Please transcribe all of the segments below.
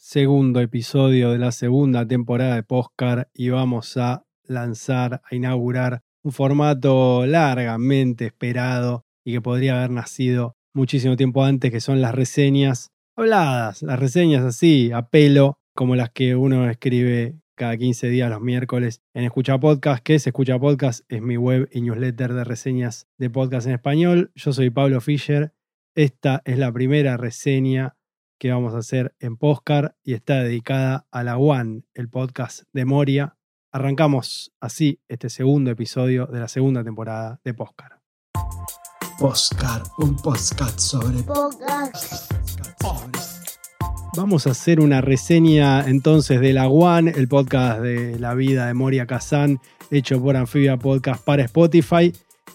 segundo episodio de la segunda temporada de Postcard y vamos a lanzar, a inaugurar un formato largamente esperado y que podría haber nacido muchísimo tiempo antes, que son las reseñas habladas, las reseñas así, a pelo, como las que uno escribe cada 15 días los miércoles en Escucha Podcast, que es Escucha Podcast, es mi web y newsletter de reseñas de podcast en español. Yo soy Pablo Fischer. Esta es la primera reseña que vamos a hacer en Postcard y está dedicada a la One, el podcast de Moria. Arrancamos así este segundo episodio de la segunda temporada de Postcard. Postcard, un podcast sobre Vamos a hacer una reseña entonces de La One, el podcast de la vida de Moria Kazan, hecho por Anfibia Podcast para Spotify.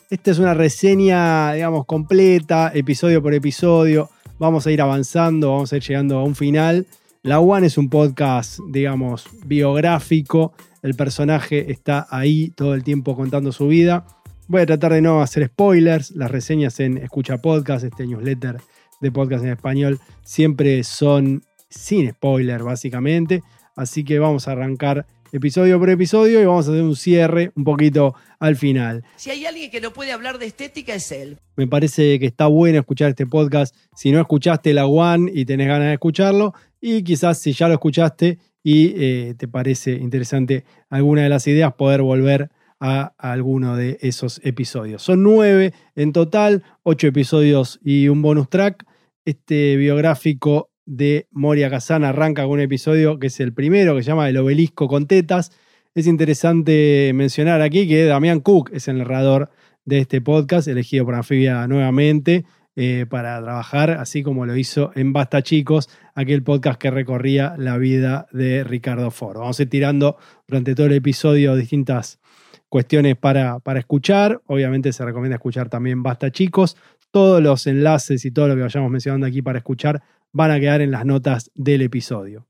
Esta es una reseña, digamos, completa, episodio por episodio. Vamos a ir avanzando, vamos a ir llegando a un final. La One es un podcast, digamos, biográfico. El personaje está ahí todo el tiempo contando su vida. Voy a tratar de no hacer spoilers. Las reseñas en Escucha Podcast, este newsletter de podcast en español, siempre son sin spoiler, básicamente. Así que vamos a arrancar episodio por episodio y vamos a hacer un cierre un poquito al final. Si hay alguien que no puede hablar de estética es él. Me parece que está bueno escuchar este podcast. Si no escuchaste la One y tenés ganas de escucharlo, y quizás si ya lo escuchaste y eh, te parece interesante alguna de las ideas, poder volver a, a alguno de esos episodios. Son nueve en total, ocho episodios y un bonus track. Este biográfico de Moria Kazan arranca con un episodio que es el primero, que se llama El obelisco con tetas. Es interesante mencionar aquí que Damián Cook es el narrador de este podcast, elegido por Anfibia nuevamente eh, para trabajar, así como lo hizo en Basta Chicos, aquel podcast que recorría la vida de Ricardo Ford. Vamos a ir tirando durante todo el episodio distintas cuestiones para, para escuchar. Obviamente se recomienda escuchar también Basta Chicos. Todos los enlaces y todo lo que vayamos mencionando aquí para escuchar van a quedar en las notas del episodio.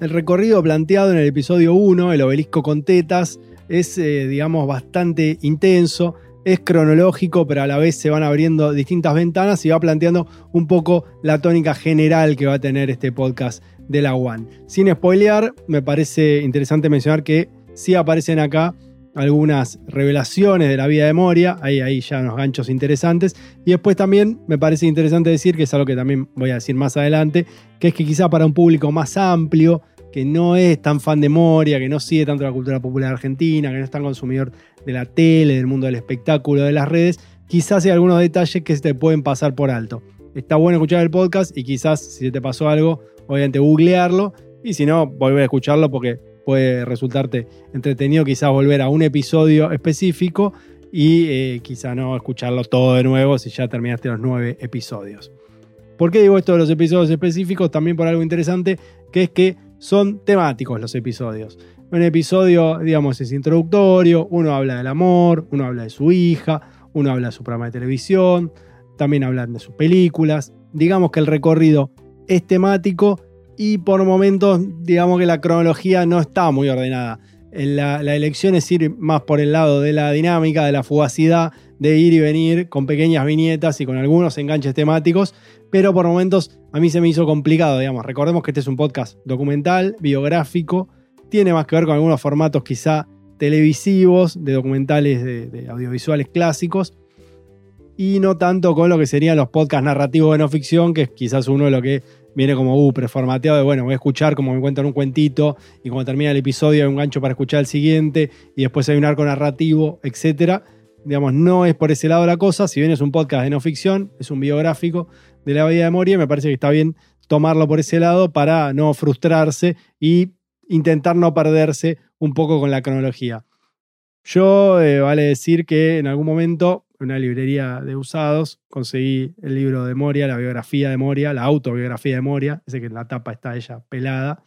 El recorrido planteado en el episodio 1, el obelisco con tetas, es, eh, digamos, bastante intenso, es cronológico, pero a la vez se van abriendo distintas ventanas y va planteando un poco la tónica general que va a tener este podcast de la One. Sin spoilear, me parece interesante mencionar que sí aparecen acá algunas revelaciones de la vida de Moria, ahí, ahí ya unos ganchos interesantes. Y después también me parece interesante decir, que es algo que también voy a decir más adelante, que es que quizá para un público más amplio, que no es tan fan de Moria, que no sigue tanto la cultura popular argentina, que no es tan consumidor de la tele, del mundo del espectáculo, de las redes, quizás hay algunos detalles que se te pueden pasar por alto. Está bueno escuchar el podcast y quizás si te pasó algo, obviamente googlearlo y si no, volver a escucharlo porque puede resultarte entretenido quizás volver a un episodio específico y eh, quizá no escucharlo todo de nuevo si ya terminaste los nueve episodios. ¿Por qué digo esto de los episodios específicos? También por algo interesante, que es que son temáticos los episodios. Un episodio, digamos, es introductorio, uno habla del amor, uno habla de su hija, uno habla de su programa de televisión, también hablan de sus películas. Digamos que el recorrido es temático y por momentos, digamos que la cronología no está muy ordenada. La, elección es ir más por el lado de la dinámica, de la fugacidad, de ir y venir con pequeñas viñetas y con algunos enganches temáticos, pero por momentos a mí se me hizo complicado, digamos. Recordemos que este es un podcast documental, biográfico, tiene más que ver con algunos formatos quizá televisivos, de documentales de audiovisuales clásicos, y no tanto con lo que serían los podcasts narrativos de no ficción, que es quizás uno de lo que viene como uh, preformateado de bueno, voy a escuchar como me cuentan un cuentito y cuando termina el episodio hay un gancho para escuchar el siguiente y después hay un arco narrativo, etcétera. Digamos, no es por ese lado la cosa, si bien es un podcast de no ficción, es un biográfico de la vida de Moria, me parece que está bien tomarlo por ese lado para no frustrarse y intentar no perderse un poco con la cronología. Yo, eh, vale decir que en algún momento una librería de usados, conseguí el libro de Moria, la biografía de Moria, la autobiografía de Moria, ese que en la tapa está ella pelada,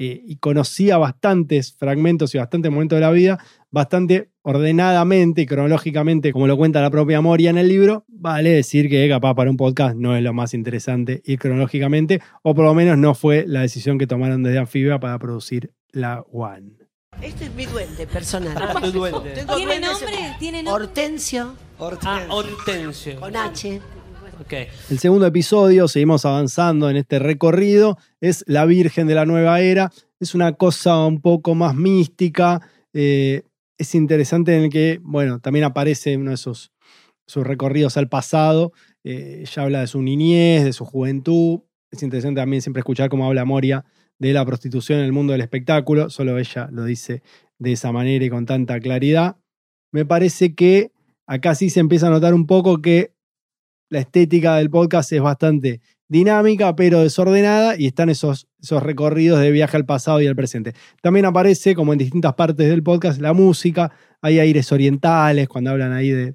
eh, y conocía bastantes fragmentos y bastantes momentos de la vida, bastante ordenadamente y cronológicamente, como lo cuenta la propia Moria en el libro, vale decir que capaz para un podcast no es lo más interesante ir cronológicamente, o por lo menos no fue la decisión que tomaron desde Anfibia para producir la One. Este es mi duende personal. Ah, tu duende. Tengo ¿Tiene duendes nombre? en- ¿Tiene nombre? Hortensio, Ah, Hortensio. con H. Ok. El segundo episodio, seguimos avanzando en este recorrido, es La Virgen de la Nueva Era. Es una cosa un poco más mística. eh, es interesante en el que, bueno, también aparece uno de esos sus recorridos al pasado. eh, ella habla de su niñez, de su juventud. Es interesante también siempre escuchar cómo habla Moria de la prostitución en el mundo del espectáculo. Solo ella lo dice de esa manera y con tanta claridad. Me parece que acá sí se empieza a notar un poco que la estética del podcast es bastante dinámica, pero desordenada, y están esos, esos recorridos de viaje al pasado y al presente. También aparece, como en distintas partes del podcast, la música, hay aires orientales, cuando hablan ahí de,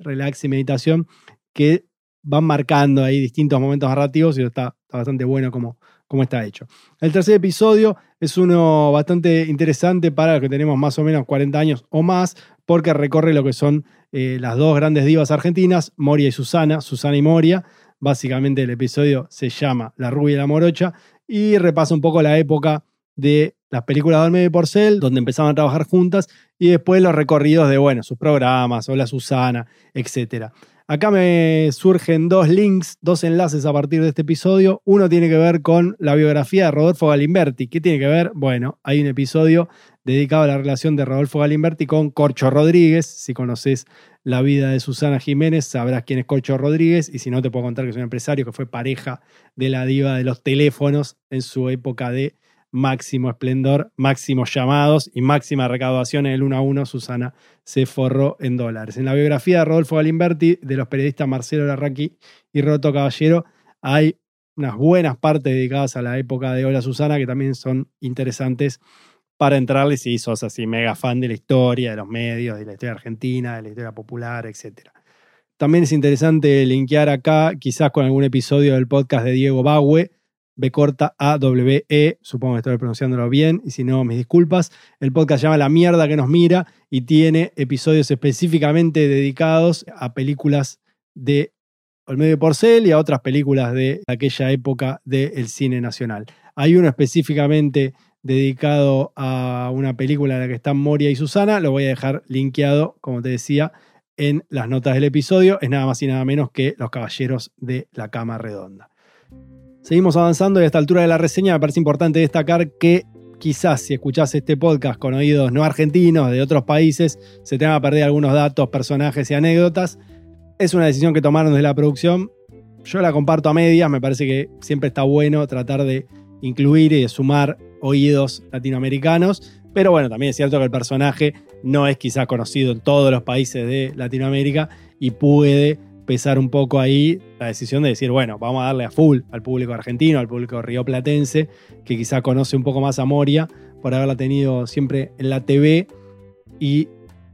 relax y meditación, que van marcando ahí distintos momentos narrativos y está bastante bueno como, como está hecho. El tercer episodio es uno bastante interesante para los que tenemos más o menos 40 años o más, porque recorre lo que son eh, las dos grandes divas argentinas, Moria y Susana, Susana y Moria. Básicamente el episodio se llama La rubia y la morocha y repasa un poco la época de las películas de y Porcel, donde empezaban a trabajar juntas, y después los recorridos de, bueno, sus programas, Hola Susana, etc. Acá me surgen dos links, dos enlaces a partir de este episodio. Uno tiene que ver con la biografía de Rodolfo Galimberti. ¿Qué tiene que ver? Bueno, hay un episodio dedicado a la relación de Rodolfo Galimberti con Corcho Rodríguez. Si conoces la vida de Susana Jiménez, sabrás quién es Corcho Rodríguez. Y si no, te puedo contar que es un empresario que fue pareja de la diva de los teléfonos en su época de máximo esplendor, máximos llamados y máxima recaudación en el 1 a 1, Susana se forró en dólares. En la biografía de Rodolfo Galimberti, de los periodistas Marcelo Larraqui y Roto Caballero, hay unas buenas partes dedicadas a la época de Hola Susana que también son interesantes para entrarle si sos así mega fan de la historia, de los medios, de la historia argentina, de la historia popular, etc. También es interesante linkear acá, quizás con algún episodio del podcast de Diego Baue, B corta A W E, supongo que estoy pronunciándolo bien, y si no, mis disculpas. El podcast se llama La mierda que nos mira y tiene episodios específicamente dedicados a películas de Olmedo Porcel y a otras películas de aquella época del cine nacional. Hay uno específicamente dedicado a una película en la que están Moria y Susana, lo voy a dejar linkeado, como te decía, en las notas del episodio. Es nada más y nada menos que Los Caballeros de la Cama Redonda. Seguimos avanzando y a esta altura de la reseña me parece importante destacar que quizás si escuchás este podcast con oídos no argentinos, de otros países, se te van a perder algunos datos, personajes y anécdotas. Es una decisión que tomaron desde la producción. Yo la comparto a medias, me parece que siempre está bueno tratar de incluir y de sumar oídos latinoamericanos. Pero bueno, también es cierto que el personaje no es quizás conocido en todos los países de Latinoamérica y puede pesar un poco ahí la decisión de decir, bueno, vamos a darle a full al público argentino, al público rioplatense, que quizá conoce un poco más a Moria por haberla tenido siempre en la TV y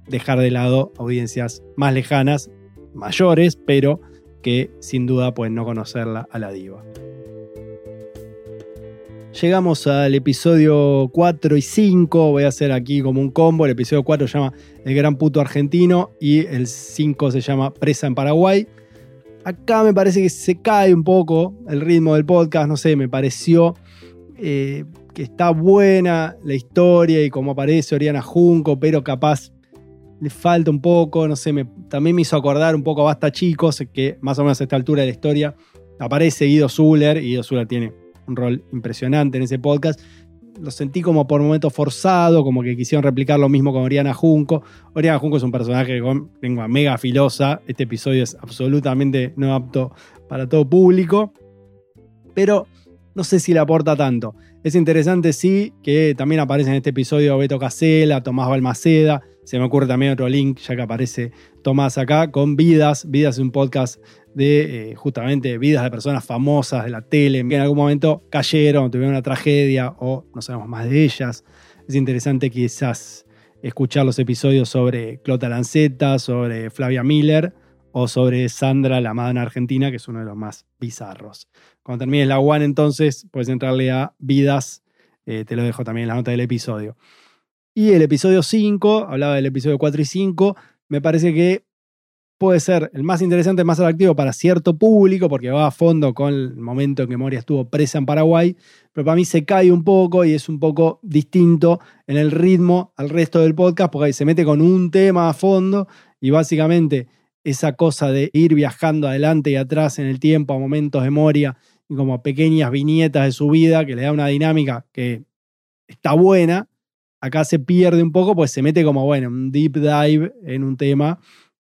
dejar de lado audiencias más lejanas, mayores, pero que sin duda pueden no conocerla a la diva. Llegamos al episodio 4 y 5. Voy a hacer aquí como un combo. El episodio 4 se llama El Gran Puto Argentino y el 5 se llama Presa en Paraguay. Acá me parece que se cae un poco el ritmo del podcast. No sé, me pareció eh, que está buena la historia y como aparece Oriana Junco, pero capaz le falta un poco. No sé, también me hizo acordar un poco a Basta Chicos, que más o menos a esta altura de la historia aparece Guido Zuller y Guido Zuller tiene un rol impresionante en ese podcast. Lo sentí como por momentos forzado, como que quisieron replicar lo mismo con Oriana Junco. Oriana Junco es un personaje con lengua mega filosa. Este episodio es absolutamente no apto para todo público. Pero no sé si le aporta tanto. Es interesante, sí, que también aparece en este episodio Beto Casela, Tomás Balmaceda. Se me ocurre también otro link, ya que aparece Tomás acá, con Vidas. Vidas es un podcast de eh, justamente vidas de personas famosas de la tele que en algún momento cayeron, tuvieron una tragedia o no sabemos más de ellas. Es interesante quizás escuchar los episodios sobre Clota Lanceta, sobre Flavia Miller o sobre Sandra, la madre argentina, que es uno de los más bizarros. Cuando termines la one, entonces puedes entrarle a vidas. Eh, te lo dejo también en la nota del episodio. Y el episodio 5, hablaba del episodio 4 y 5, me parece que puede ser el más interesante, el más atractivo para cierto público, porque va a fondo con el momento en que Moria estuvo presa en Paraguay, pero para mí se cae un poco y es un poco distinto en el ritmo al resto del podcast, porque se mete con un tema a fondo y básicamente esa cosa de ir viajando adelante y atrás en el tiempo a momentos de Moria y como pequeñas viñetas de su vida que le da una dinámica que está buena, acá se pierde un poco, pues se mete como, bueno, un deep dive en un tema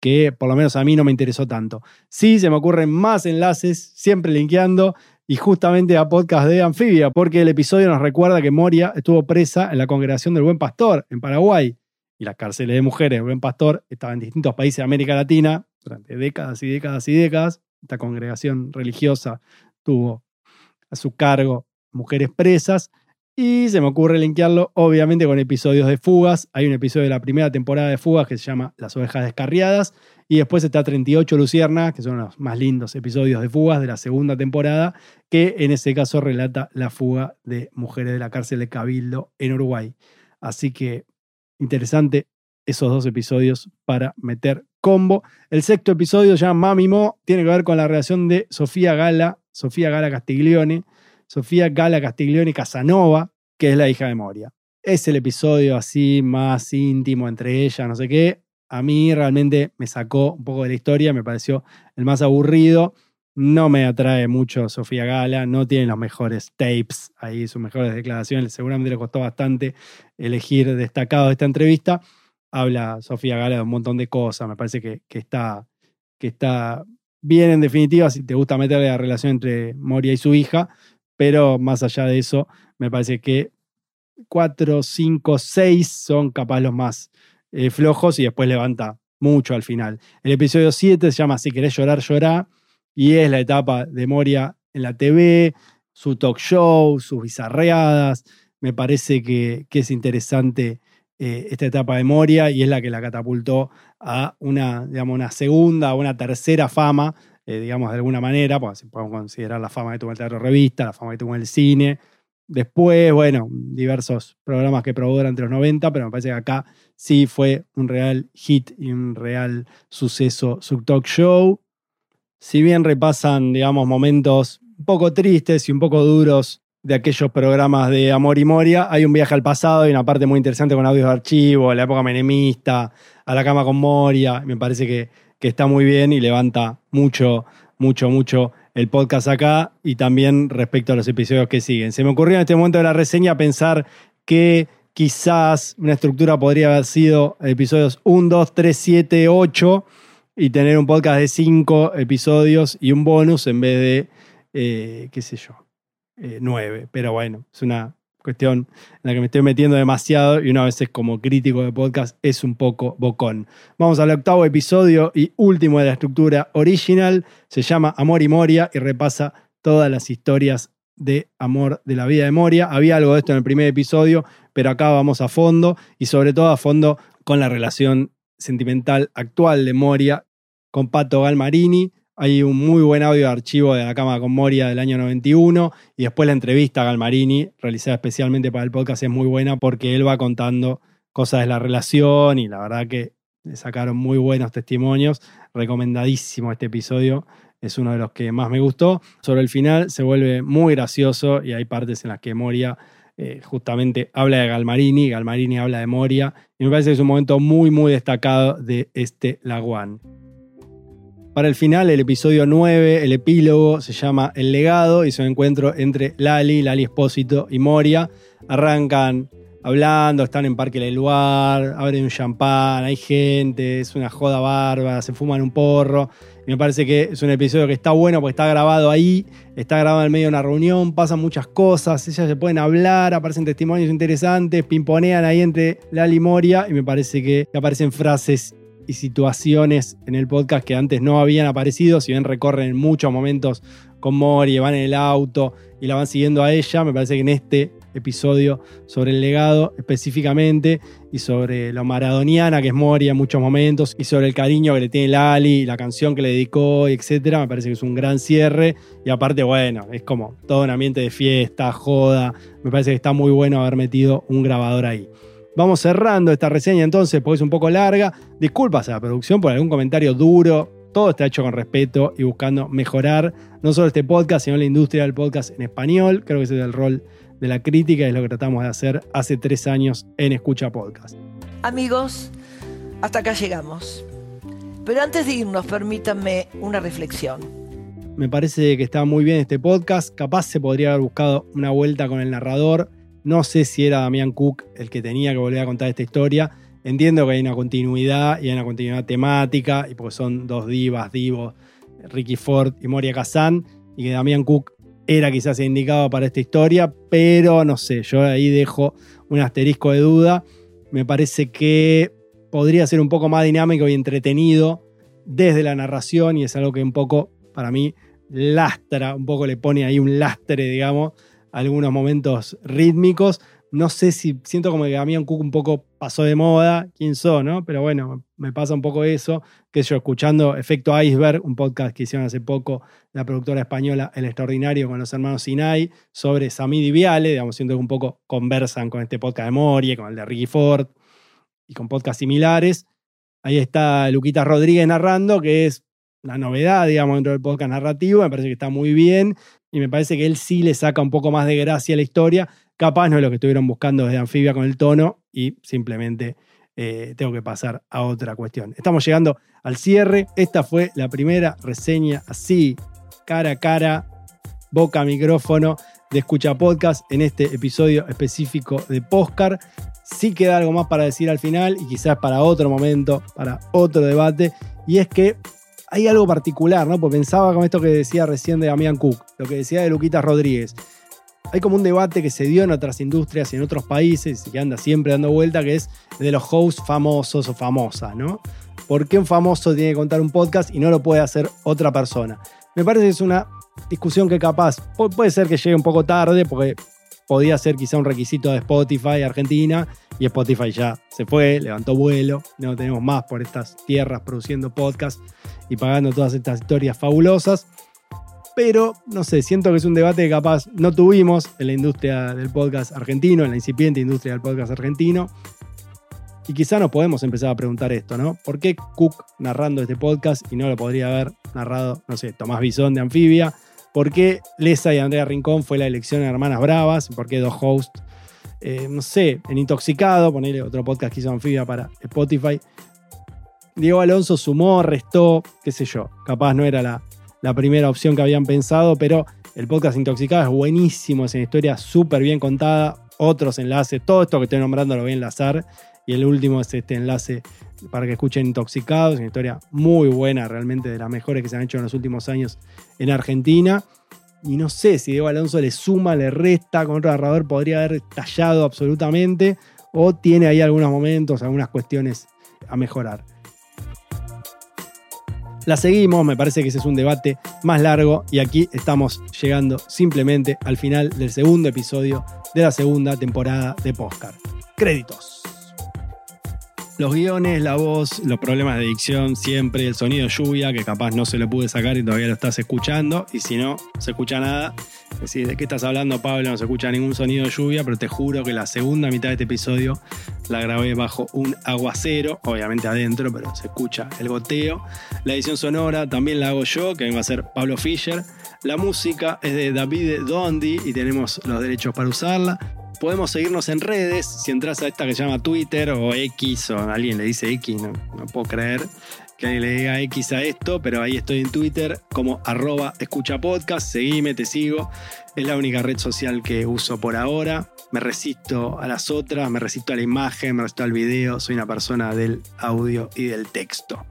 que por lo menos a mí no me interesó tanto. Sí, se me ocurren más enlaces, siempre linkeando, y justamente a podcast de Anfibia, porque el episodio nos recuerda que Moria estuvo presa en la congregación del Buen Pastor, en Paraguay, y las cárceles de mujeres del Buen Pastor estaban en distintos países de América Latina durante décadas y décadas y décadas. Esta congregación religiosa tuvo a su cargo mujeres presas, y se me ocurre linkearlo, obviamente, con episodios de Fugas. Hay un episodio de la primera temporada de Fugas que se llama Las ovejas descarriadas. Y después está 38 Lucierna, que son los más lindos episodios de Fugas de la segunda temporada, que en ese caso relata la fuga de mujeres de la cárcel de Cabildo en Uruguay. Así que interesante esos dos episodios para meter combo. El sexto episodio llama Mami Mo, tiene que ver con la relación de Sofía Gala, Sofía Gala Castiglione, Sofía Gala Castiglione Casanova, que es la hija de Moria. Es el episodio así más íntimo entre ellas, no sé qué. A mí realmente me sacó un poco de la historia, me pareció el más aburrido. No me atrae mucho Sofía Gala, no tiene los mejores tapes ahí, sus mejores declaraciones. Seguramente le costó bastante elegir destacado de esta entrevista. Habla Sofía Gala de un montón de cosas, me parece que, que, está, que está bien en definitiva si te gusta meterle la relación entre Moria y su hija, pero más allá de eso, me parece que 4, 5, 6 son capaz los más eh, flojos y después levanta mucho al final. El episodio 7 se llama Si querés llorar, llorá y es la etapa de Moria en la TV, su talk show, sus bizarreadas. Me parece que, es interesante eh, esta etapa de Moria y es la que la catapultó a una, digamos, una segunda, una tercera fama eh, digamos, de alguna manera, pues podemos considerar la fama que tuvo el teatro revista, la fama que tuvo el cine. Después, bueno, diversos programas que probó durante los 90, pero me parece que acá sí fue un real hit y un real suceso su talk show. Si bien repasan, digamos, momentos un poco tristes y un poco duros de aquellos programas de Amor y Moria, hay un viaje al pasado y una parte muy interesante con audios de archivo, la época menemista, a la cama con Moria. Me parece que que está muy bien y levanta mucho, mucho, mucho el podcast acá y también respecto a los episodios que siguen. Se me ocurrió en este momento de la reseña pensar que quizás una estructura podría haber sido episodios 1, 2, 3, 7, 8 y tener un podcast de 5 episodios y un bonus en vez de, eh, qué sé yo, 9. Eh, Pero bueno, es una cuestión en la que me estoy metiendo demasiado y una vez como crítico de podcast es un poco bocón. Vamos al octavo episodio y último de la estructura original. Se llama Amor y Moria y repasa todas las historias de amor de la vida de Moria. Había algo de esto en el primer episodio, pero acá vamos a fondo y sobre todo a fondo con la relación sentimental actual de Moria con Pato Galmarini, hay un muy buen audio de archivo de la Cama con Moria del año 91 y después la entrevista a Galmarini, realizada especialmente para el podcast, es muy buena porque él va contando cosas de la relación y la verdad que le sacaron muy buenos testimonios. Recomendadísimo este episodio, es uno de los que más me gustó. Sobre el final se vuelve muy gracioso y hay partes en las que Moria eh, justamente habla de Galmarini, Galmarini habla de Moria y me parece que es un momento muy muy destacado de este Laguán. Para el final, el episodio 9, el epílogo, se llama El legado y es un encuentro entre Lali, Lali Espósito y Moria. Arrancan hablando, están en Parque del abren un champán, hay gente, es una joda bárbara, se fuman un porro. Me parece que es un episodio que está bueno porque está grabado ahí, está grabado en medio de una reunión, pasan muchas cosas, ellas se pueden hablar, aparecen testimonios interesantes, pimponean ahí entre Lali y Moria y me parece que aparecen frases y situaciones en el podcast que antes no habían aparecido, si bien recorren muchos momentos con Mori, van en el auto y la van siguiendo a ella, me parece que en este episodio sobre el legado específicamente y sobre lo maradoniana que es Mori en muchos momentos y sobre el cariño que le tiene Lali, la canción que le dedicó, etcétera, me parece que es un gran cierre y aparte bueno, es como todo un ambiente de fiesta, joda, me parece que está muy bueno haber metido un grabador ahí. Vamos cerrando esta reseña entonces, porque es un poco larga. Disculpas a la producción por algún comentario duro. Todo está hecho con respeto y buscando mejorar no solo este podcast, sino la industria del podcast en español. Creo que ese es el rol de la crítica y es lo que tratamos de hacer hace tres años en Escucha Podcast. Amigos, hasta acá llegamos. Pero antes de irnos, permítanme una reflexión. Me parece que está muy bien este podcast. Capaz se podría haber buscado una vuelta con el narrador. No sé si era Damián Cook el que tenía que volver a contar esta historia. Entiendo que hay una continuidad y hay una continuidad temática, y porque son dos divas, divos, Ricky Ford y Moria Kazan, y que Damián Cook era quizás indicado para esta historia, pero no sé, yo ahí dejo un asterisco de duda. Me parece que podría ser un poco más dinámico y entretenido desde la narración y es algo que un poco, para mí, lastra, un poco le pone ahí un lastre, digamos, algunos momentos rítmicos. No sé si siento como que Damián Cook un poco pasó de moda, quién son, ¿no? Pero bueno, me pasa un poco eso, que yo escuchando Efecto Iceberg, un podcast que hicieron hace poco la productora española El Extraordinario con los hermanos Sinai sobre Samid y Viale, digamos, siento que un poco conversan con este podcast de Moria, con el de Ricky Ford y con podcasts similares. Ahí está Luquita Rodríguez narrando, que es la novedad, digamos, dentro del podcast narrativo. Me parece que está muy bien y me parece que él sí le saca un poco más de gracia a la historia. Capaz no es lo que estuvieron buscando desde Anfibia con el tono y simplemente eh, tengo que pasar a otra cuestión. Estamos llegando al cierre. Esta fue la primera reseña así, cara a cara, boca a micrófono de Escucha Podcast en este episodio específico de Postcar. Sí queda algo más para decir al final y quizás para otro momento, para otro debate, y es que hay algo particular, ¿no? Porque pensaba con esto que decía recién de Damián Cook, lo que decía de Luquita Rodríguez. Hay como un debate que se dio en otras industrias y en otros países y que anda siempre dando vuelta, que es de los hosts famosos o famosas, ¿no? ¿Por qué un famoso tiene que contar un podcast y no lo puede hacer otra persona? Me parece que es una discusión que capaz puede ser que llegue un poco tarde porque podía ser quizá un requisito de Spotify Argentina y Spotify ya se fue, levantó vuelo, no tenemos más por estas tierras produciendo podcasts y pagando todas estas historias fabulosas. Pero, no sé, siento que es un debate que capaz no tuvimos en la industria del podcast argentino, en la incipiente industria del podcast argentino. Y quizá nos podemos empezar a preguntar esto, ¿no? ¿Por qué Cook narrando este podcast y no lo podría haber narrado, no sé, Tomás Bisón de Anfibia? ¿Por qué Lesa y Andrea Rincón fue la elección de Hermanas Bravas? ¿Por qué dos hosts? Eh, no sé, en Intoxicado, ponerle otro podcast que hizo Anfibia para Spotify. Diego Alonso sumó, restó, qué sé yo. Capaz no era la, la primera opción que habían pensado, pero el podcast Intoxicado es buenísimo, es una historia súper bien contada. Otros enlaces, todo esto que estoy nombrando lo voy a enlazar. Y el último es este enlace para que escuchen Intoxicados, una historia muy buena, realmente de las mejores que se han hecho en los últimos años en Argentina. Y no sé si Diego Alonso le suma, le resta, con otro narrador podría haber tallado absolutamente, o tiene ahí algunos momentos, algunas cuestiones a mejorar. La seguimos, me parece que ese es un debate más largo y aquí estamos llegando simplemente al final del segundo episodio de la segunda temporada de Postcard. Créditos. Los guiones, la voz, los problemas de dicción, siempre el sonido lluvia, que capaz no se lo pude sacar y todavía lo estás escuchando, y si no, se escucha nada. Decir, ¿de qué estás hablando, Pablo? No se escucha ningún sonido de lluvia, pero te juro que la segunda mitad de este episodio la grabé bajo un aguacero, obviamente adentro, pero se escucha el goteo. La edición sonora también la hago yo, que va a ser Pablo Fischer. La música es de David Dondi y tenemos los derechos para usarla. Podemos seguirnos en redes. Si entras a esta que se llama Twitter o X, o alguien le dice X, no, puedo creer que alguien le diga X a esto, pero ahí estoy en Twitter como arroba escucha podcast. Seguime, te sigo. Es la única red social que uso por ahora. Me resisto a las otras, me resisto a la imagen, me resisto al video. Soy una persona del audio y del texto.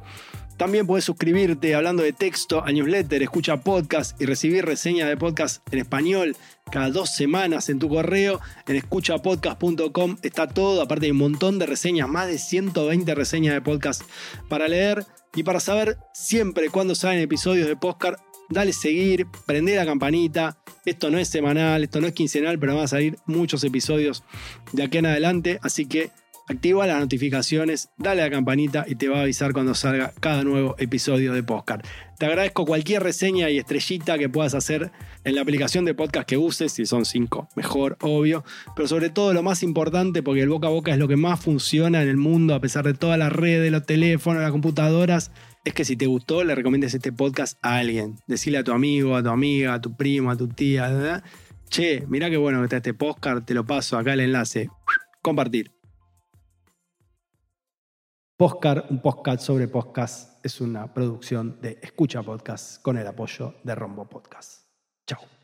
También puedes suscribirte hablando de texto a newsletter, escucha podcast y recibir reseñas de podcast en español cada dos semanas en tu correo. En escuchapodcast.com está todo, aparte hay un montón de reseñas, más de 120 reseñas de podcast para leer y para saber siempre cuándo salen episodios de podcast. Dale seguir, prende la campanita. Esto no es semanal, esto no es quincenal, pero van a salir muchos episodios de aquí en adelante. Así que activa las notificaciones, dale a la campanita y te va a avisar cuando salga cada nuevo episodio de podcast. Te agradezco cualquier reseña y estrellita que puedas hacer en la aplicación de podcast que uses, si son cinco, mejor, obvio. Pero sobre todo lo más importante, porque el boca a boca es lo que más funciona en el mundo, a pesar de todas las redes, los teléfonos, las computadoras, es que si te gustó, le recomiendes este podcast a alguien. Decirle a tu amigo, a tu amiga, a tu primo, a tu tía, ¿verdad? Che, mira qué bueno que está este podcast, te lo paso acá el enlace. Compartir. Postcar, un podcast sobre podcast, es una producción de Escucha Podcast con el apoyo de Rombo Podcast. Chao.